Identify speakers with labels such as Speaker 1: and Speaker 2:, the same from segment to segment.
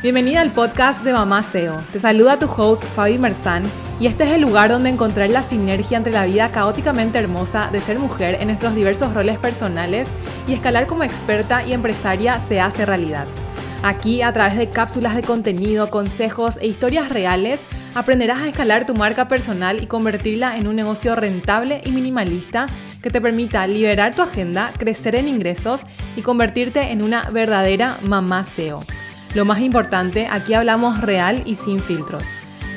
Speaker 1: Bienvenida al podcast de Mamá SEO. Te saluda tu host Fabi Merzán y este es el lugar donde encontrar la sinergia entre la vida caóticamente hermosa de ser mujer en nuestros diversos roles personales y escalar como experta y empresaria se hace realidad. Aquí, a través de cápsulas de contenido, consejos e historias reales, aprenderás a escalar tu marca personal y convertirla en un negocio rentable y minimalista que te permita liberar tu agenda, crecer en ingresos y convertirte en una verdadera mamá SEO. Lo más importante, aquí hablamos real y sin filtros.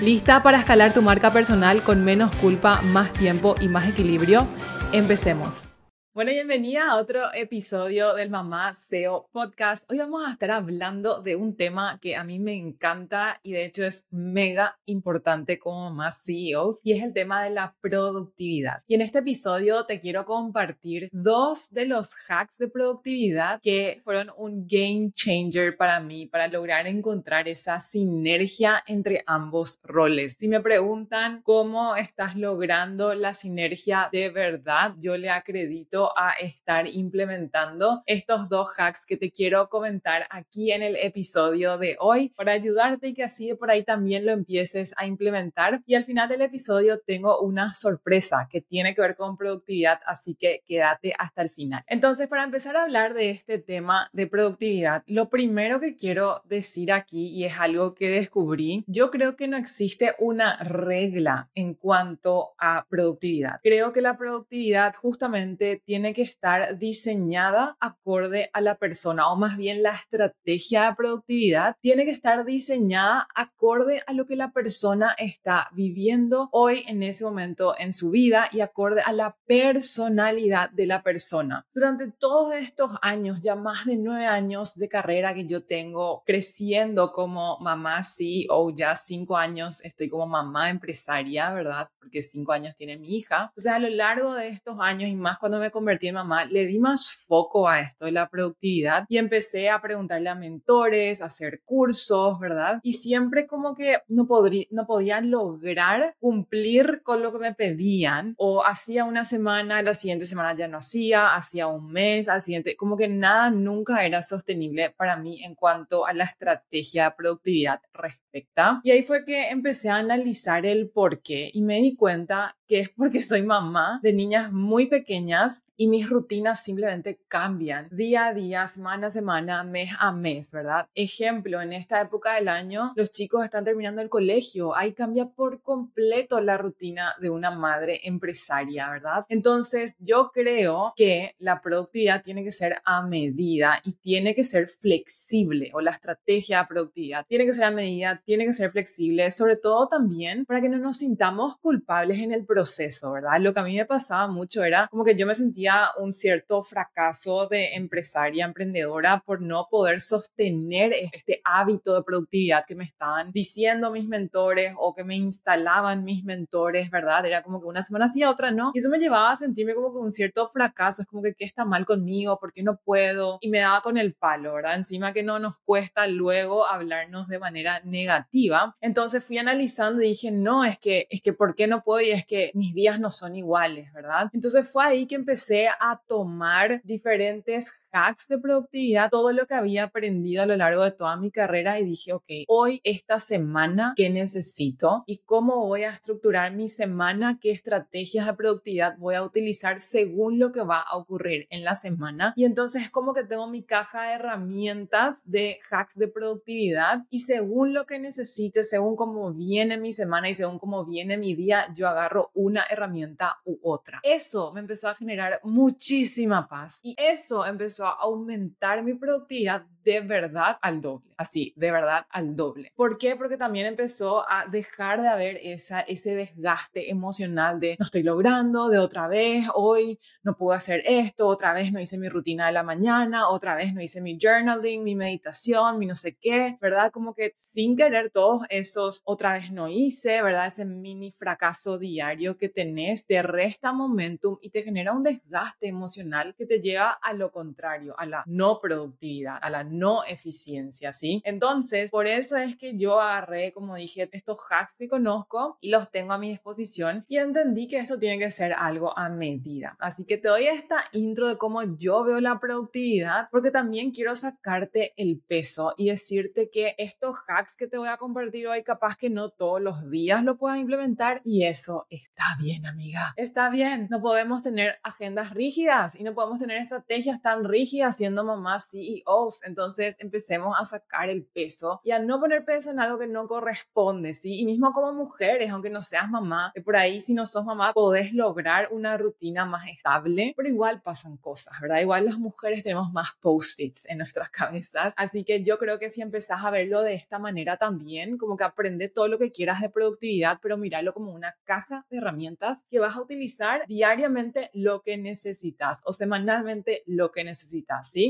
Speaker 1: ¿Lista para escalar tu marca personal con menos culpa, más tiempo y más equilibrio? Empecemos. Bueno, bienvenida a otro episodio del Mamá SEO Podcast. Hoy vamos a estar hablando de un tema que a mí me encanta y de hecho es mega importante como mamás CEOs y es el tema de la productividad. Y en este episodio te quiero compartir dos de los hacks de productividad que fueron un game changer para mí para lograr encontrar esa sinergia entre ambos roles. Si me preguntan cómo estás logrando la sinergia de verdad, yo le acredito a estar implementando estos dos hacks que te quiero comentar aquí en el episodio de hoy para ayudarte y que así por ahí también lo empieces a implementar. Y al final del episodio tengo una sorpresa que tiene que ver con productividad, así que quédate hasta el final. Entonces, para empezar a hablar de este tema de productividad, lo primero que quiero decir aquí, y es algo que descubrí, yo creo que no existe una regla en cuanto a productividad. Creo que la productividad justamente tiene que estar diseñada acorde a la persona, o más bien la estrategia de productividad tiene que estar diseñada acorde a lo que la persona está viviendo hoy en ese momento en su vida y acorde a la personalidad de la persona. Durante todos estos años, ya más de nueve años de carrera que yo tengo creciendo como mamá CEO, ya cinco años estoy como mamá empresaria, ¿verdad? Porque cinco años tiene mi hija. O sea, a lo largo de estos años y más cuando me convertí en mamá, le di más foco a esto de la productividad y empecé a preguntarle a mentores, a hacer cursos, ¿verdad? Y siempre como que no, podría, no podían lograr cumplir con lo que me pedían o hacía una semana, la siguiente semana ya no hacía, hacía un mes, al siguiente, como que nada nunca era sostenible para mí en cuanto a la estrategia de productividad respecta. Y ahí fue que empecé a analizar el por qué y me di cuenta que es porque soy mamá de niñas muy pequeñas y mis rutinas simplemente cambian día a día, semana a semana, mes a mes, ¿verdad? Ejemplo, en esta época del año los chicos están terminando el colegio, ahí cambia por completo la rutina de una madre empresaria, ¿verdad? Entonces yo creo que la productividad tiene que ser a medida y tiene que ser flexible o la estrategia de productividad tiene que ser a medida, tiene que ser flexible, sobre todo también para que no nos sintamos culpables en el proceso proceso, ¿verdad? Lo que a mí me pasaba mucho era como que yo me sentía un cierto fracaso de empresaria, emprendedora, por no poder sostener este hábito de productividad que me estaban diciendo mis mentores o que me instalaban mis mentores, ¿verdad? Era como que una semana sí, otra no. Y eso me llevaba a sentirme como que un cierto fracaso, es como que qué está mal conmigo, por qué no puedo. Y me daba con el palo, ¿verdad? Encima que no nos cuesta luego hablarnos de manera negativa. Entonces fui analizando y dije, no, es que, es que, ¿por qué no puedo? Y es que mis días no son iguales, ¿verdad? Entonces fue ahí que empecé a tomar diferentes hacks de productividad, todo lo que había aprendido a lo largo de toda mi carrera y dije, ok, hoy, esta semana, ¿qué necesito? ¿Y cómo voy a estructurar mi semana? ¿Qué estrategias de productividad voy a utilizar según lo que va a ocurrir en la semana? Y entonces es como que tengo mi caja de herramientas de hacks de productividad y según lo que necesite, según cómo viene mi semana y según cómo viene mi día, yo agarro una herramienta u otra. Eso me empezó a generar muchísima paz y eso empezó a aumentar mi productividad de verdad al doble, así, de verdad al doble. ¿Por qué? Porque también empezó a dejar de haber esa, ese desgaste emocional de no estoy logrando, de otra vez, hoy no puedo hacer esto, otra vez no hice mi rutina de la mañana, otra vez no hice mi journaling, mi meditación, mi no sé qué, ¿verdad? Como que sin querer todos esos, otra vez no hice, ¿verdad? Ese mini fracaso diario que tenés te resta momentum y te genera un desgaste emocional que te lleva a lo contrario contrario a la no productividad, a la no eficiencia, ¿sí? Entonces, por eso es que yo agarré, como dije, estos hacks que conozco y los tengo a mi disposición y entendí que esto tiene que ser algo a medida. Así que te doy esta intro de cómo yo veo la productividad porque también quiero sacarte el peso y decirte que estos hacks que te voy a compartir hoy capaz que no todos los días lo puedas implementar y eso está bien, amiga. Está bien. No podemos tener agendas rígidas y no podemos tener estrategias tan rígidas siendo mamás CEOs. Entonces empecemos a sacar el peso y a no poner peso en algo que no corresponde, ¿sí? Y mismo como mujeres, aunque no seas mamá, de por ahí si no sos mamá podés lograr una rutina más estable, pero igual pasan cosas, ¿verdad? Igual las mujeres tenemos más post-its en nuestras cabezas. Así que yo creo que si empezás a verlo de esta manera también, como que aprende todo lo que quieras de productividad, pero míralo como una caja de herramientas que vas a utilizar diariamente lo que necesitas o semanalmente lo que necesitas,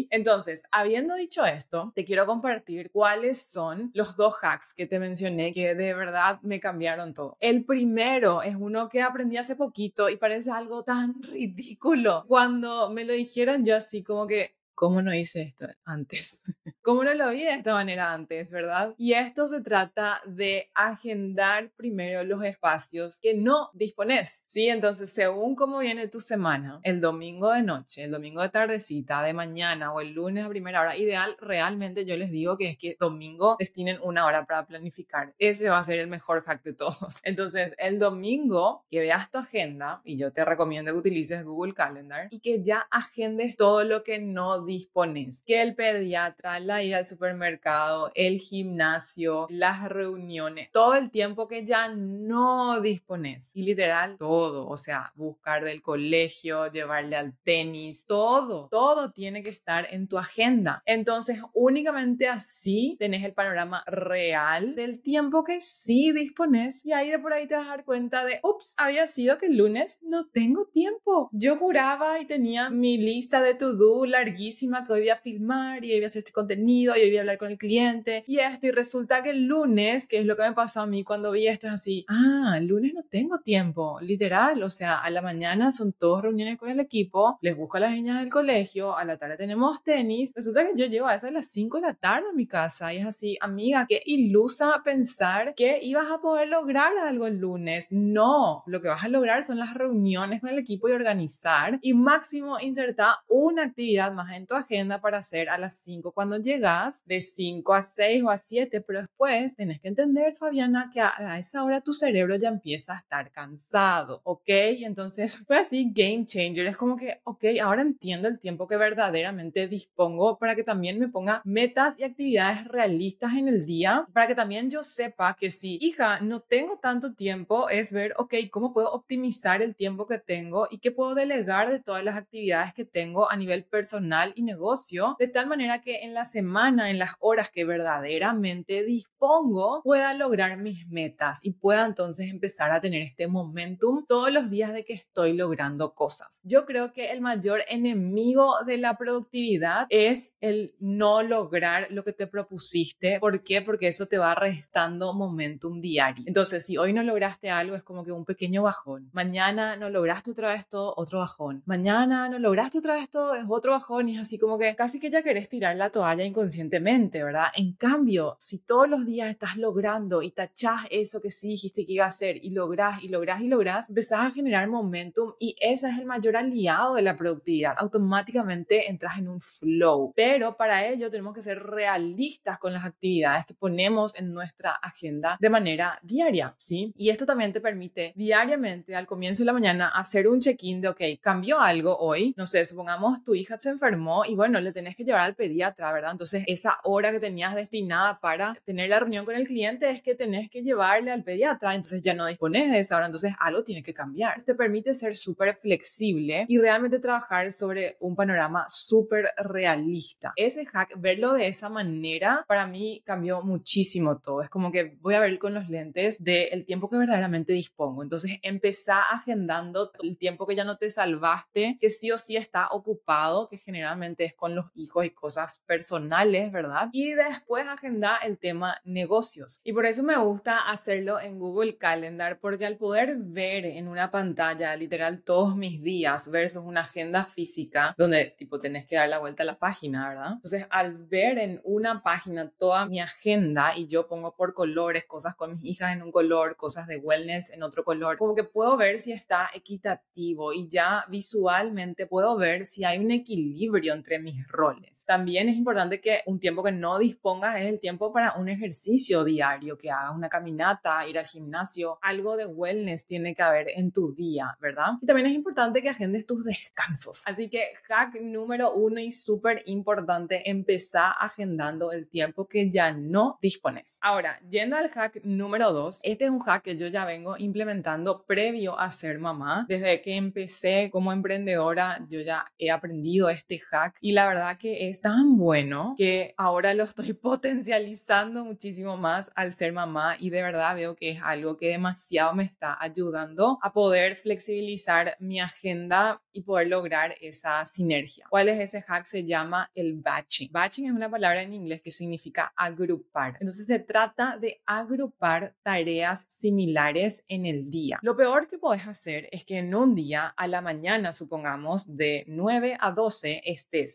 Speaker 1: Entonces, habiendo dicho esto, te quiero compartir cuáles son los dos hacks que te mencioné que de verdad me cambiaron todo. El primero es uno que aprendí hace poquito y parece algo tan ridículo. Cuando me lo dijeron yo así como que, ¿Cómo no hice esto antes? ¿Cómo no lo vi de esta manera antes, verdad? Y esto se trata de agendar primero los espacios que no dispones, ¿sí? Entonces, según cómo viene tu semana, el domingo de noche, el domingo de tardecita, de mañana o el lunes a primera hora, ideal, realmente yo les digo que es que domingo destinen una hora para planificar. Ese va a ser el mejor hack de todos. Entonces, el domingo que veas tu agenda, y yo te recomiendo que utilices Google Calendar, y que ya agendes todo lo que no dispones, que el pediatra, la ida al supermercado, el gimnasio, las reuniones, todo el tiempo que ya no dispones. Y literal, todo, o sea, buscar del colegio, llevarle al tenis, todo, todo tiene que estar en tu agenda. Entonces, únicamente así tenés el panorama real del tiempo que sí dispones y ahí de por ahí te vas a dar cuenta de, ups, había sido que el lunes no tengo tiempo. Yo juraba y tenía mi lista de to-do larguísima que hoy voy a filmar y hoy voy a hacer este contenido y hoy voy a hablar con el cliente. Y esto y resulta que el lunes, que es lo que me pasó a mí cuando vi esto, es así, ah, el lunes no tengo tiempo, literal, o sea, a la mañana son todas reuniones con el equipo, les busco a las niñas del colegio, a la tarde tenemos tenis, resulta que yo llego a eso a las 5 de la tarde a mi casa y es así, amiga, qué ilusa pensar que ibas a poder lograr algo el lunes, no, lo que vas a lograr son las reuniones con el equipo y organizar y máximo insertar una actividad más en tu agenda para hacer a las 5 cuando llegas, de 5 a 6 o a 7, pero después tenés que entender, Fabiana, que a, esa hora tu cerebro ya empieza a estar cansado, ¿ok? Entonces fue así game changer, es como que, ok, ahora entiendo el tiempo que verdaderamente dispongo para que también me ponga metas y actividades realistas en el día, para que también yo sepa que si, hija, no tengo tanto tiempo, es ver, ok, cómo puedo optimizar el tiempo que tengo y qué puedo delegar de todas las actividades que tengo a nivel personal y negocio, de tal manera que en la semana, en las horas que verdaderamente dispongo, pueda lograr mis metas y pueda entonces empezar a tener este momentum todos los días de que estoy logrando cosas. Yo creo que el mayor enemigo de la productividad es el no lograr lo que te propusiste. ¿Por qué? Porque eso te va restando momentum diario. Entonces, si hoy no lograste algo, es como que un pequeño bajón. Mañana no lograste otra vez todo, otro bajón. Mañana no lograste otra vez todo, es otro bajón y así como que casi que ya querés tirar la toalla inconscientemente, ¿verdad? En cambio, si todos los días estás logrando y tachás eso que sí dijiste que iba a hacer y lográs y lográs y lográs, empezás a generar momentum y ese es el mayor aliado de la productividad. Automáticamente entras en un flow. Pero para ello tenemos que ser realistas con las actividades que ponemos en nuestra agenda de manera diaria, ¿sí? Y esto también te permite diariamente al comienzo de la mañana hacer un check-in de, ok, cambió algo hoy, no sé, supongamos tu hija se enfermó y bueno, le tenés que llevar al pediatra, ¿verdad? Entonces, esa hora que tenías destinada para tener la reunión con el cliente es que tenés que llevarle al pediatra, entonces ya no dispones de esa hora, entonces algo tiene que cambiar. Te permite ser súper flexible y realmente trabajar sobre un panorama súper realista. Ese hack, verlo de esa manera, para mí cambió muchísimo todo. Es como que voy a ver con los lentes del tiempo que verdaderamente dispongo. Entonces, empezá agendando el tiempo que ya no te salvaste, que sí o sí está ocupado, que generalmente generalmente es con los hijos y cosas personales, ¿verdad? Y después agenda el tema negocios. Y por eso me gusta hacerlo en Google Calendar, porque al poder ver en una pantalla literal todos mis días versus una agenda física, donde tipo tenés que dar la vuelta a la página, ¿verdad? Entonces, al ver en una página toda mi agenda y yo pongo por colores cosas con mis hijas en un color, cosas de wellness en otro color, como que puedo ver si está equitativo y ya visualmente puedo ver si hay un equilibrio entre mis roles. También es importante que un tiempo que no dispongas es el tiempo para un ejercicio diario, que hagas una caminata, ir al gimnasio, algo de wellness tiene que haber en tu día, ¿verdad? Y también es importante que agendes tus descansos. Así que hack número uno y súper importante, empezar agendando el tiempo que ya no dispones. Ahora, yendo al hack número dos, este es un hack que yo ya vengo implementando previo a ser mamá. Desde que empecé como emprendedora, yo ya he aprendido este hack y la verdad que es tan bueno que ahora lo estoy potencializando muchísimo más al ser mamá y de verdad veo que es algo que demasiado me está ayudando a poder flexibilizar mi agenda y poder lograr esa sinergia. ¿Cuál es ese hack? Se llama el batching. Batching es una palabra en inglés que significa agrupar. Entonces se trata de agrupar tareas similares en el día. Lo peor que puedes hacer es que en un día a la mañana, supongamos, de 9 a 12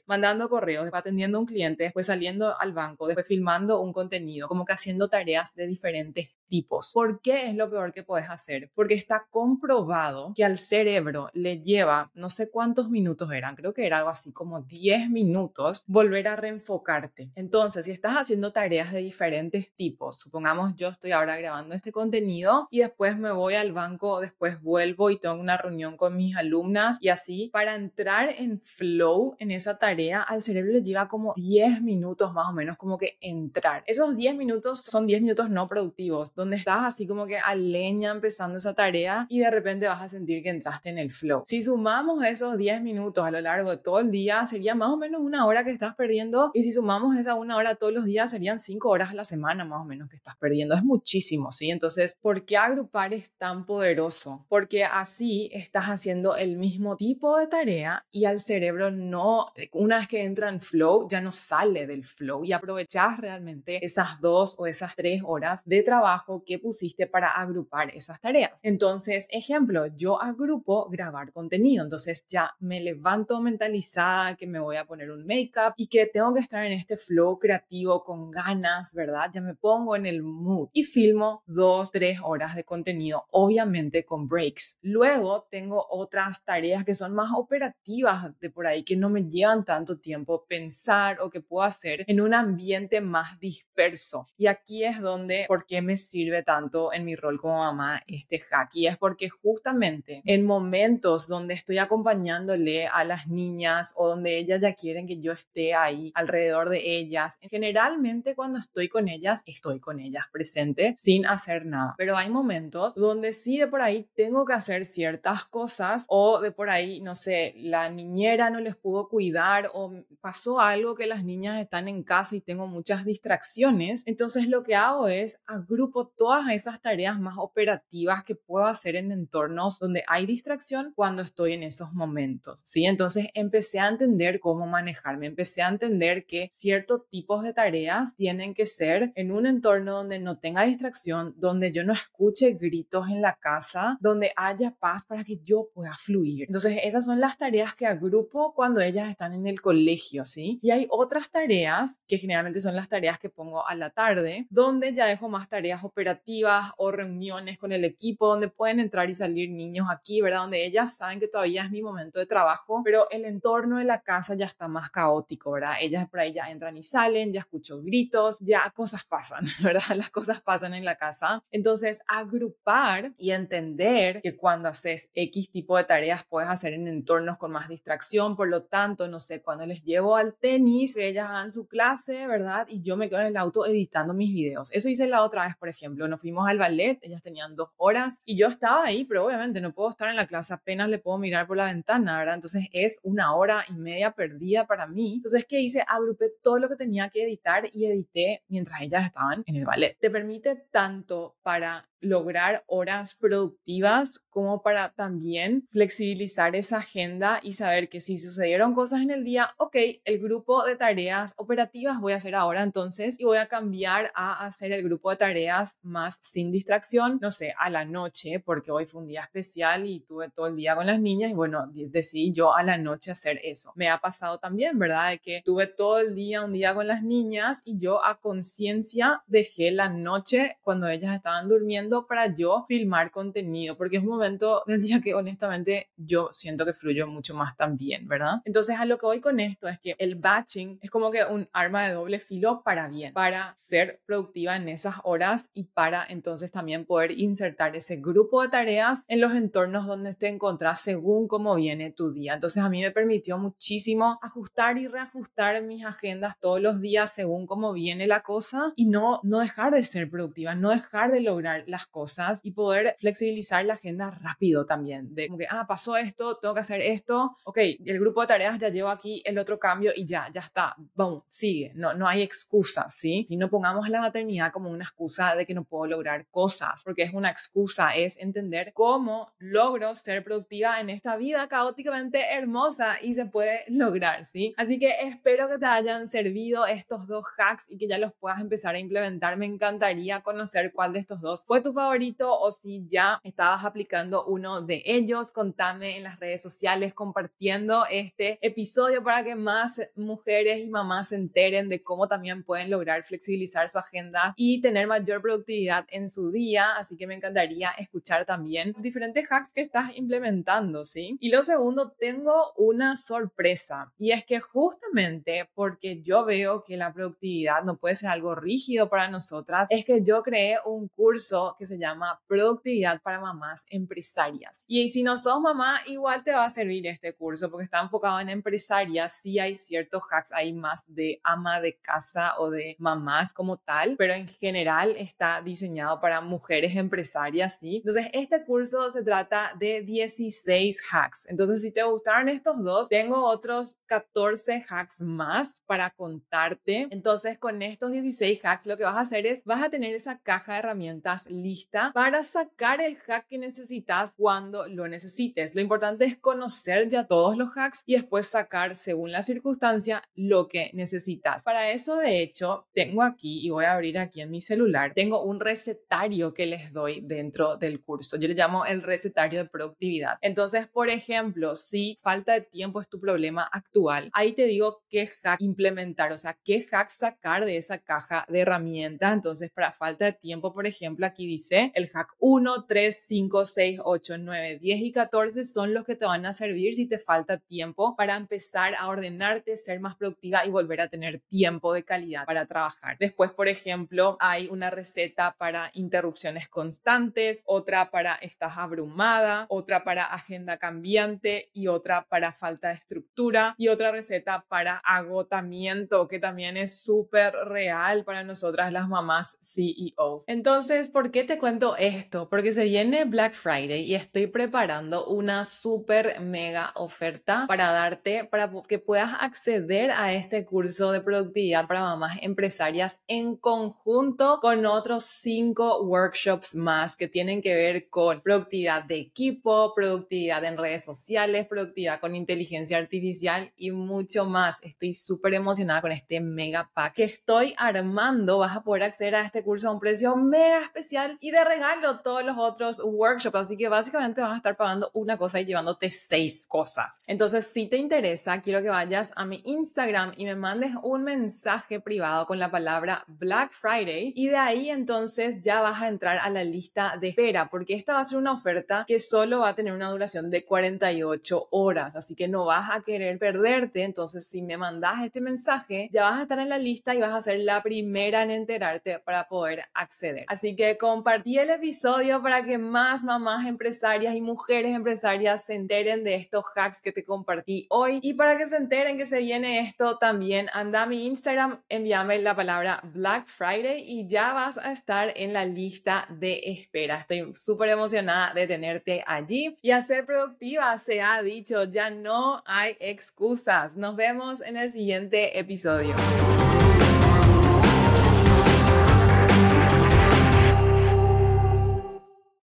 Speaker 1: mandando correos, después atendiendo a un cliente, después saliendo al banco, después filmando un contenido, como que haciendo tareas de diferentes tipos. ¿Por qué es lo peor que puedes hacer? Porque está comprobado que al cerebro le lleva, no sé cuántos minutos eran, creo que era algo así como 10 minutos, volver a reenfocarte. Entonces, si estás haciendo tareas de diferentes tipos, supongamos yo estoy ahora grabando este contenido y después me voy al banco, después vuelvo y tengo una reunión con mis alumnas y así, para entrar en flow en esa tarea, al cerebro le lleva como 10 minutos más o menos como que entrar. Esos 10 minutos son 10 minutos no productivos donde estás así como que a leña empezando esa tarea y de repente vas a sentir que entraste en el flow. Si sumamos esos 10 minutos a lo largo de todo el día, sería más o menos una hora que estás perdiendo y si sumamos esa una hora todos los días, serían 5 horas a la semana más o menos que estás perdiendo. Es muchísimo, ¿sí? Entonces, ¿por qué agrupar es tan poderoso? Porque así estás haciendo el mismo tipo de tarea y al cerebro no, una vez que entra en flow, ya no sale del flow y aprovechas realmente esas dos o esas tres horas de trabajo que pusiste para agrupar esas tareas. Entonces, ejemplo, yo agrupo grabar contenido, entonces ya me levanto mentalizada que me voy a poner un make-up y que tengo que estar en este flow creativo con ganas, ¿verdad? Ya me pongo en el mood y filmo dos, tres horas de contenido, obviamente con breaks. Luego tengo otras tareas que son más operativas de por ahí, que no me llevan tanto tiempo pensar o que puedo hacer en un ambiente más disperso. Y aquí es donde, ¿por qué me sirve tanto en mi rol como mamá este hack y es porque justamente en momentos donde estoy acompañándole a las niñas o donde ellas ya quieren que yo esté ahí alrededor de ellas, generalmente cuando estoy con ellas, estoy con ellas presente sin hacer nada. Pero hay momentos donde sí de por ahí tengo que hacer ciertas cosas o de por ahí, no sé, la niñera no les pudo cuidar o pasó algo que las niñas están en casa y tengo muchas distracciones. Entonces lo que hago es agrupo todas esas tareas más operativas que puedo hacer en entornos donde hay distracción cuando estoy en esos momentos, ¿sí? Entonces empecé a entender cómo manejarme, empecé a entender que ciertos tipos de tareas tienen que ser en un entorno donde no tenga distracción, donde yo no escuche gritos en la casa, donde haya paz para que yo pueda fluir. Entonces esas son las tareas que agrupo cuando ellas están en el colegio, ¿sí? Y hay otras tareas que generalmente son las tareas que pongo a la tarde, donde ya dejo más tareas operativas operativas o reuniones con el equipo donde pueden entrar y salir niños aquí, ¿verdad? Donde ellas saben que todavía es mi momento de trabajo, pero el entorno de la casa ya está más caótico, ¿verdad? Ellas por ahí ya entran y salen, ya escucho gritos, ya cosas pasan, ¿verdad? Las cosas pasan en la casa. Entonces, agrupar y entender que cuando haces X tipo de tareas puedes hacer en entornos con más distracción, por lo tanto, no sé, cuando les llevo al tenis, ellas hagan su clase, ¿verdad? Y yo me quedo en el auto editando mis videos. Eso hice la otra vez, por ejemplo ejemplo, nos fuimos al ballet, ellas tenían dos horas y yo estaba ahí, pero obviamente no puedo estar en la clase, apenas le puedo mirar por la ventana, ¿verdad? Entonces es una hora y media perdida para mí. Entonces, ¿qué hice? Agrupé todo lo que tenía que editar y edité mientras ellas estaban en el ballet. Te permite tanto para
Speaker 2: lograr horas productivas como para también flexibilizar esa agenda y saber que si sucedieron cosas en el día, ok, el grupo de tareas operativas voy a hacer ahora entonces y voy a cambiar a hacer el grupo de tareas más sin distracción, no sé, a la noche, porque hoy fue un día especial y tuve todo el día con las niñas y bueno, decidí yo a la noche hacer eso. Me ha pasado también, ¿verdad? De que tuve todo el día, un día con las niñas y yo a conciencia dejé la noche cuando ellas estaban durmiendo para yo filmar contenido, porque es un momento del día que honestamente yo siento que fluyo mucho más también, ¿verdad? Entonces a lo que voy con esto es que el batching es como que un arma de doble filo para bien, para ser productiva en esas horas y para entonces también poder insertar ese grupo de tareas en los entornos donde te encontrás según cómo viene tu día. Entonces a mí me permitió muchísimo ajustar y reajustar mis agendas todos los días según cómo viene la cosa y no, no dejar de ser productiva, no dejar de lograr las cosas y poder flexibilizar la agenda rápido también. De como que, ah, pasó esto, tengo que hacer esto, ok, el grupo de tareas ya llevo aquí el otro cambio y ya, ya está, boom, sigue, no, no hay excusa, ¿sí? Si no pongamos la maternidad como una excusa de que no puedo lograr cosas, porque es una excusa, es entender cómo logro ser productiva en esta vida caóticamente hermosa y se puede lograr, ¿sí? Así que espero que te hayan servido estos dos hacks y que ya los puedas empezar a implementar. Me encantaría conocer cuál de estos dos fue tu favorito o si ya estabas aplicando uno de ellos. Contame en las redes sociales compartiendo este episodio para que más mujeres y mamás se enteren de cómo también pueden lograr flexibilizar su agenda y tener mayor productividad en su día. Así que me encantaría escuchar también diferentes hacks que estás implementando, ¿sí? Y lo segundo, tengo una sorpresa y es que justamente porque yo veo que la productividad no puede ser algo rígido para nosotras, es que yo creé un curso que se llama Productividad para Mamás Empresarias. Y si no sos mamá, igual te va a servir este curso porque está enfocado en empresarias. Sí hay ciertos hacks ahí más de ama de casa o de mamás como tal, pero en general está diseñado para mujeres empresarias, ¿sí? Entonces, este curso se trata de 16 hacks. Entonces, si te gustaron estos dos, tengo otros 14 hacks más para contarte. Entonces, con estos 16 hacks, lo que vas a hacer es, vas a tener esa caja de herramientas lista para sacar el hack que necesitas cuando lo necesites. Lo importante es conocer ya todos los hacks y después sacar, según la circunstancia, lo que necesitas. Para eso, de hecho, tengo aquí, y voy a abrir aquí en mi celular, tengo un recetario que les doy dentro del curso. Yo le llamo el recetario de productividad. Entonces, por ejemplo, si falta de tiempo es tu problema actual, ahí te digo qué hack implementar, o sea, qué hack sacar de esa caja de herramientas. Entonces, para falta de tiempo, por ejemplo, aquí dice el hack 1, 3, 5, 6, 8, 9, 10 y 14 son los que te van a servir si te falta tiempo para empezar a ordenarte, ser más productiva y volver a tener tiempo de calidad para trabajar. Después, por ejemplo, hay una receta para interrupciones constantes, otra para estás abrumada, otra para agenda cambiante y otra para falta de estructura y otra receta para agotamiento que también es súper real para nosotras las mamás CEOs. Entonces, ¿por qué te cuento esto? Porque se viene Black Friday y estoy preparando una súper mega oferta para darte, para que puedas acceder a este curso de productividad para mamás empresarias en conjunto con otros cinco workshops más que tienen que ver con productividad de equipo, productividad en redes sociales, productividad con inteligencia artificial y mucho más. Estoy súper emocionada con este mega pack que estoy armando. Vas a poder acceder a este curso a un precio mega especial y de regalo todos los otros workshops. Así que básicamente vas a estar pagando una cosa y llevándote seis cosas. Entonces, si te interesa, quiero que vayas a mi Instagram y me mandes un mensaje privado con la palabra Black Friday y de ahí entonces ya vas a entrar a la lista de espera porque esta va a ser una oferta que solo va a tener una duración de 48 horas. Así que no vas a querer perderte. Entonces, si me mandas este mensaje, ya vas a estar en la lista y vas a ser la primera en enterarte para poder acceder. Así que compartí el episodio para que más mamás empresarias y mujeres empresarias se enteren de estos hacks que te compartí hoy y para que se enteren que se viene esto también anda a mi Instagram, envíame la palabra Black Friday y ya vas a estar en la lista de espera. Estoy súper emocionada de tenerte allí y a ser productiva se ha dicho, ya no hay excusas. Nos vemos en el siguiente episodio.